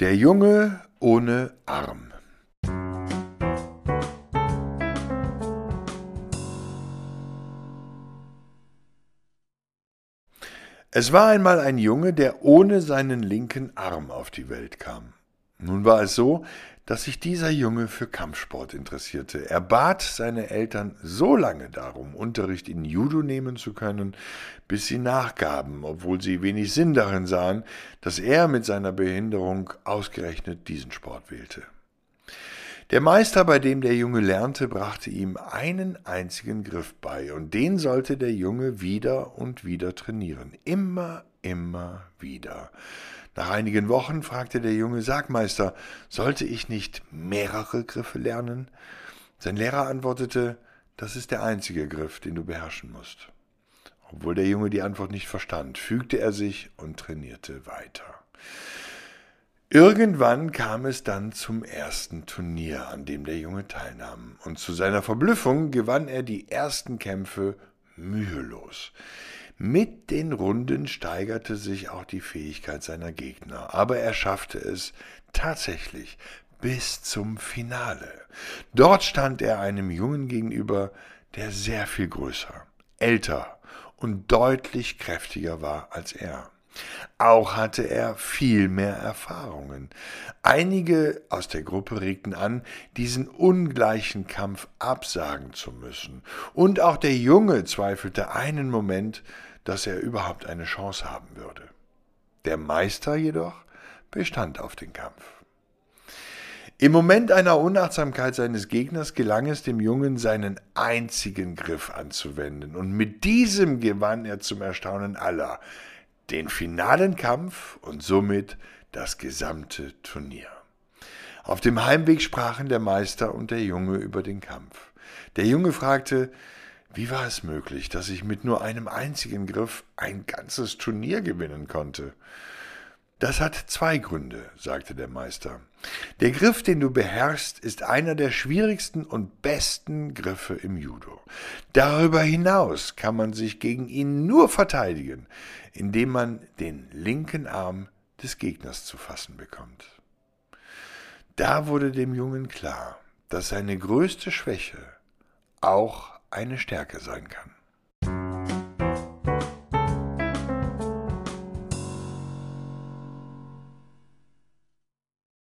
Der Junge ohne Arm. Es war einmal ein Junge, der ohne seinen linken Arm auf die Welt kam. Nun war es so, dass sich dieser Junge für Kampfsport interessierte. Er bat seine Eltern so lange darum, Unterricht in Judo nehmen zu können, bis sie nachgaben, obwohl sie wenig Sinn darin sahen, dass er mit seiner Behinderung ausgerechnet diesen Sport wählte. Der Meister, bei dem der Junge lernte, brachte ihm einen einzigen Griff bei, und den sollte der Junge wieder und wieder trainieren. Immer, immer wieder. Nach einigen Wochen fragte der Junge Sargmeister, sollte ich nicht mehrere Griffe lernen? Sein Lehrer antwortete, das ist der einzige Griff, den du beherrschen musst. Obwohl der Junge die Antwort nicht verstand, fügte er sich und trainierte weiter. Irgendwann kam es dann zum ersten Turnier, an dem der Junge teilnahm, und zu seiner Verblüffung gewann er die ersten Kämpfe mühelos. Mit den Runden steigerte sich auch die Fähigkeit seiner Gegner, aber er schaffte es tatsächlich bis zum Finale. Dort stand er einem Jungen gegenüber, der sehr viel größer, älter und deutlich kräftiger war als er. Auch hatte er viel mehr Erfahrungen. Einige aus der Gruppe regten an, diesen ungleichen Kampf absagen zu müssen, und auch der Junge zweifelte einen Moment, dass er überhaupt eine Chance haben würde. Der Meister jedoch bestand auf den Kampf. Im Moment einer Unachtsamkeit seines Gegners gelang es dem Jungen, seinen einzigen Griff anzuwenden, und mit diesem gewann er zum Erstaunen aller den finalen Kampf und somit das gesamte Turnier. Auf dem Heimweg sprachen der Meister und der Junge über den Kampf. Der Junge fragte, wie war es möglich, dass ich mit nur einem einzigen Griff ein ganzes Turnier gewinnen konnte? Das hat zwei Gründe, sagte der Meister. Der Griff, den du beherrschst, ist einer der schwierigsten und besten Griffe im Judo. Darüber hinaus kann man sich gegen ihn nur verteidigen, indem man den linken Arm des Gegners zu fassen bekommt. Da wurde dem Jungen klar, dass seine größte Schwäche auch eine Stärke sein kann.